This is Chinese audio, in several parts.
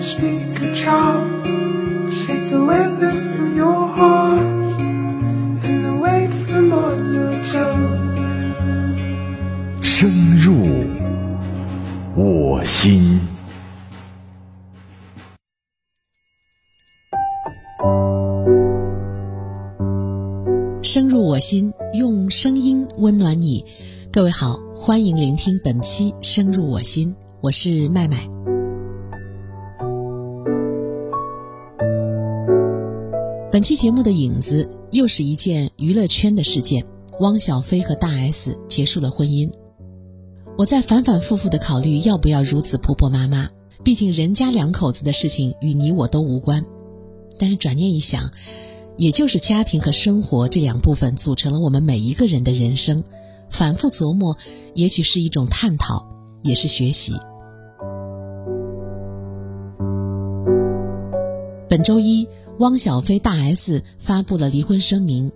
speak a charm. Take the weather from your heart and the weight from on your tongue. 深入我心。深入我心，用声音温暖你。各位好，欢迎聆听本期《深入我心》，我是麦麦。本期节目的影子又是一件娱乐圈的事件：汪小菲和大 S 结束了婚姻。我在反反复复的考虑要不要如此婆婆妈妈，毕竟人家两口子的事情与你我都无关。但是转念一想，也就是家庭和生活这两部分组成了我们每一个人的人生。反复琢磨，也许是一种探讨，也是学习。本周一，汪小菲大 S 发布了离婚声明。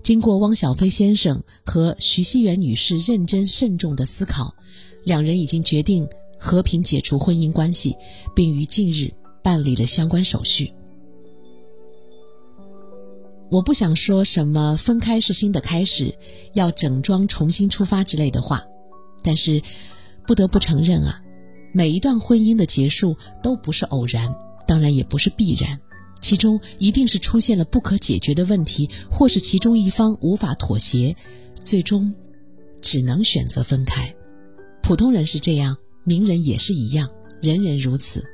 经过汪小菲先生和徐熙媛女士认真慎重的思考，两人已经决定和平解除婚姻关系，并于近日办理了相关手续。我不想说什么分开是新的开始，要整装重新出发之类的话，但是不得不承认啊，每一段婚姻的结束都不是偶然，当然也不是必然，其中一定是出现了不可解决的问题，或是其中一方无法妥协，最终只能选择分开。普通人是这样，名人也是一样，人人如此。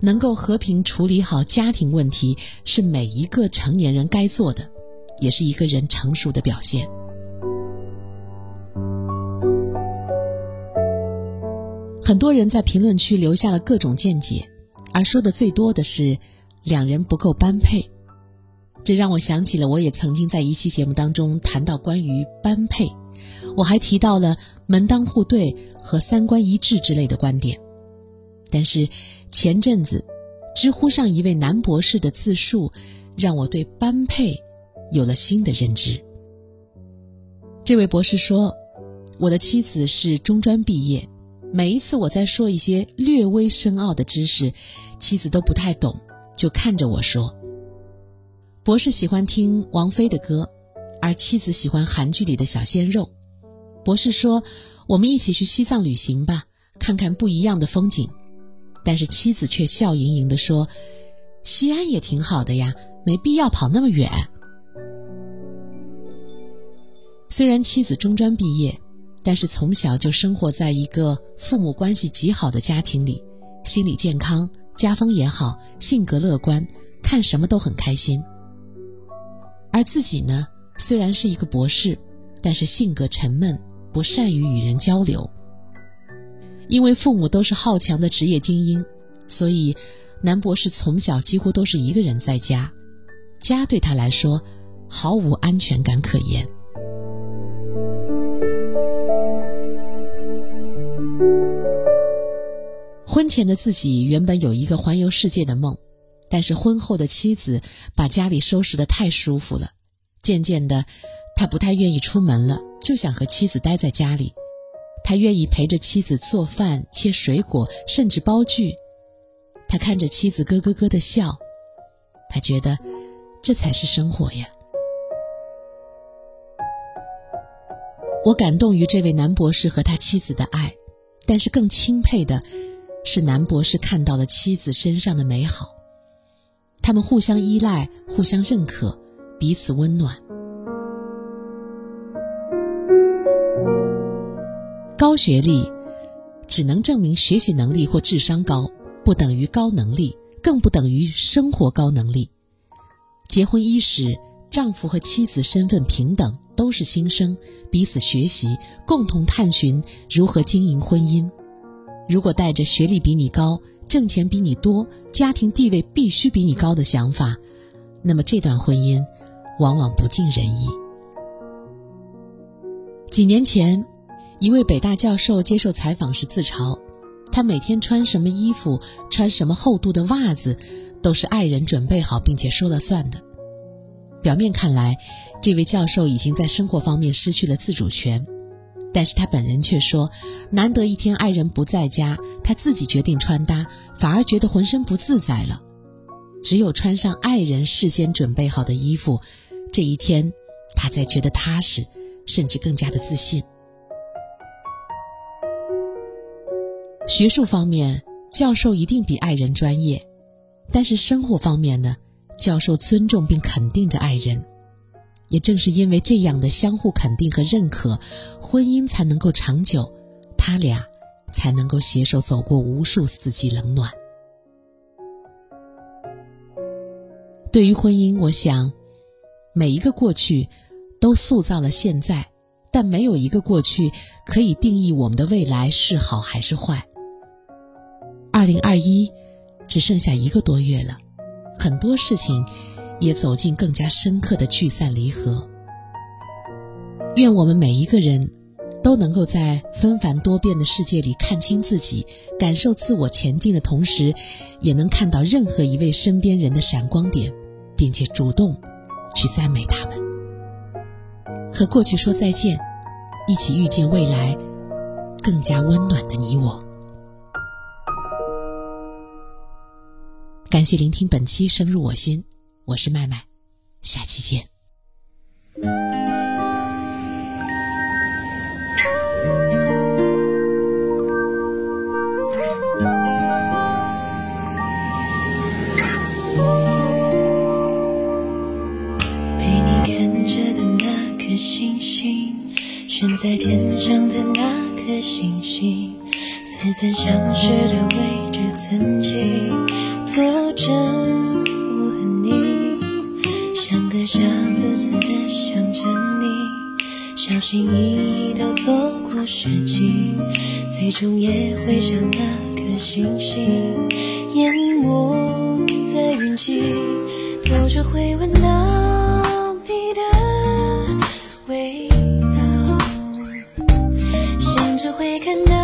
能够和平处理好家庭问题，是每一个成年人该做的，也是一个人成熟的表现。很多人在评论区留下了各种见解，而说的最多的是两人不够般配。这让我想起了我也曾经在一期节目当中谈到关于般配，我还提到了门当户对和三观一致之类的观点，但是。前阵子，知乎上一位男博士的自述，让我对般配有了新的认知。这位博士说：“我的妻子是中专毕业，每一次我在说一些略微深奥的知识，妻子都不太懂，就看着我说。”博士喜欢听王菲的歌，而妻子喜欢韩剧里的小鲜肉。博士说：“我们一起去西藏旅行吧，看看不一样的风景。”但是妻子却笑盈盈地说：“西安也挺好的呀，没必要跑那么远。”虽然妻子中专毕业，但是从小就生活在一个父母关系极好的家庭里，心理健康，家风也好，性格乐观，看什么都很开心。而自己呢，虽然是一个博士，但是性格沉闷，不善于与人交流。因为父母都是好强的职业精英，所以男博士从小几乎都是一个人在家，家对他来说毫无安全感可言。婚前的自己原本有一个环游世界的梦，但是婚后的妻子把家里收拾的太舒服了，渐渐的，他不太愿意出门了，就想和妻子待在家里。他愿意陪着妻子做饭、切水果，甚至煲剧。他看着妻子咯咯咯的笑，他觉得这才是生活呀。我感动于这位男博士和他妻子的爱，但是更钦佩的是男博士看到了妻子身上的美好。他们互相依赖，互相认可，彼此温暖。高学历只能证明学习能力或智商高，不等于高能力，更不等于生活高能力。结婚伊始，丈夫和妻子身份平等，都是新生，彼此学习，共同探寻如何经营婚姻。如果带着学历比你高、挣钱比你多、家庭地位必须比你高的想法，那么这段婚姻往往不尽人意。几年前。一位北大教授接受采访时自嘲，他每天穿什么衣服、穿什么厚度的袜子，都是爱人准备好并且说了算的。表面看来，这位教授已经在生活方面失去了自主权，但是他本人却说，难得一天爱人不在家，他自己决定穿搭，反而觉得浑身不自在了。只有穿上爱人事先准备好的衣服，这一天，他才觉得踏实，甚至更加的自信。学术方面，教授一定比爱人专业，但是生活方面呢，教授尊重并肯定着爱人。也正是因为这样的相互肯定和认可，婚姻才能够长久，他俩才能够携手走过无数四季冷暖。对于婚姻，我想，每一个过去都塑造了现在，但没有一个过去可以定义我们的未来是好还是坏。二零二一只剩下一个多月了，很多事情也走进更加深刻的聚散离合。愿我们每一个人都能够在纷繁多变的世界里看清自己，感受自我前进的同时，也能看到任何一位身边人的闪光点。并且主动去赞美他们，和过去说再见，一起遇见未来更加温暖的你我。感谢聆听本期《深入我心》，我是麦麦，下期见。被你看着的那颗星星，悬在天上的那颗星星，似曾相识的位置，曾经坐着小心翼翼都走过世纪，最终也会像那颗星星，淹没在云际，走着会闻到你的味道，想着。会看到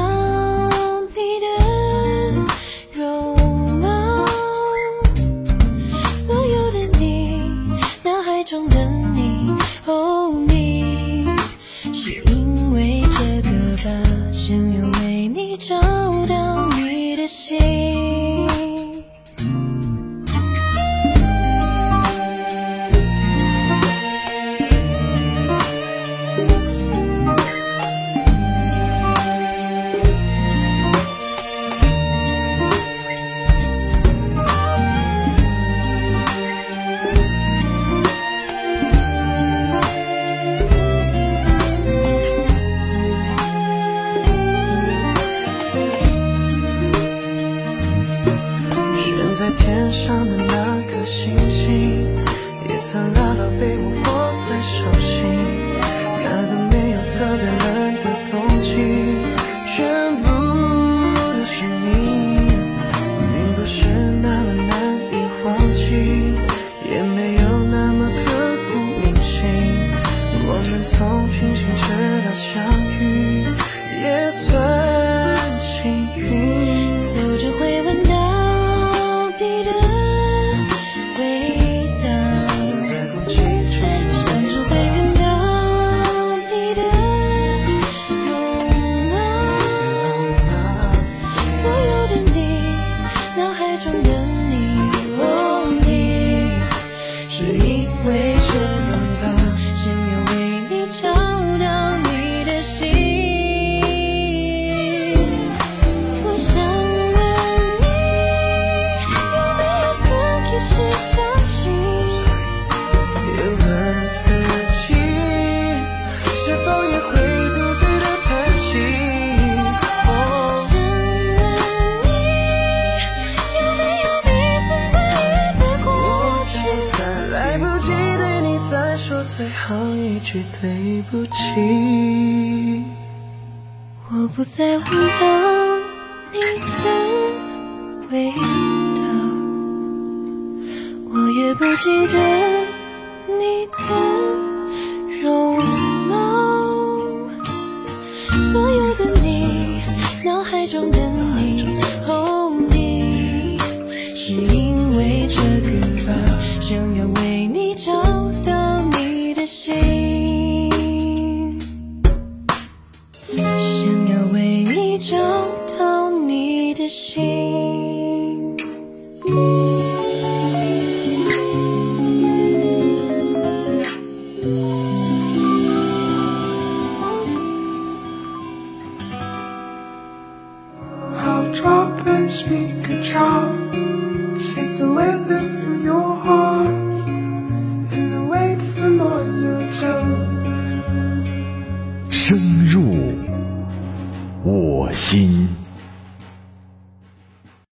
句对不起，我不再闻到你的味道，我也不记得你的容貌，所有的你，脑海中的 speak a charm.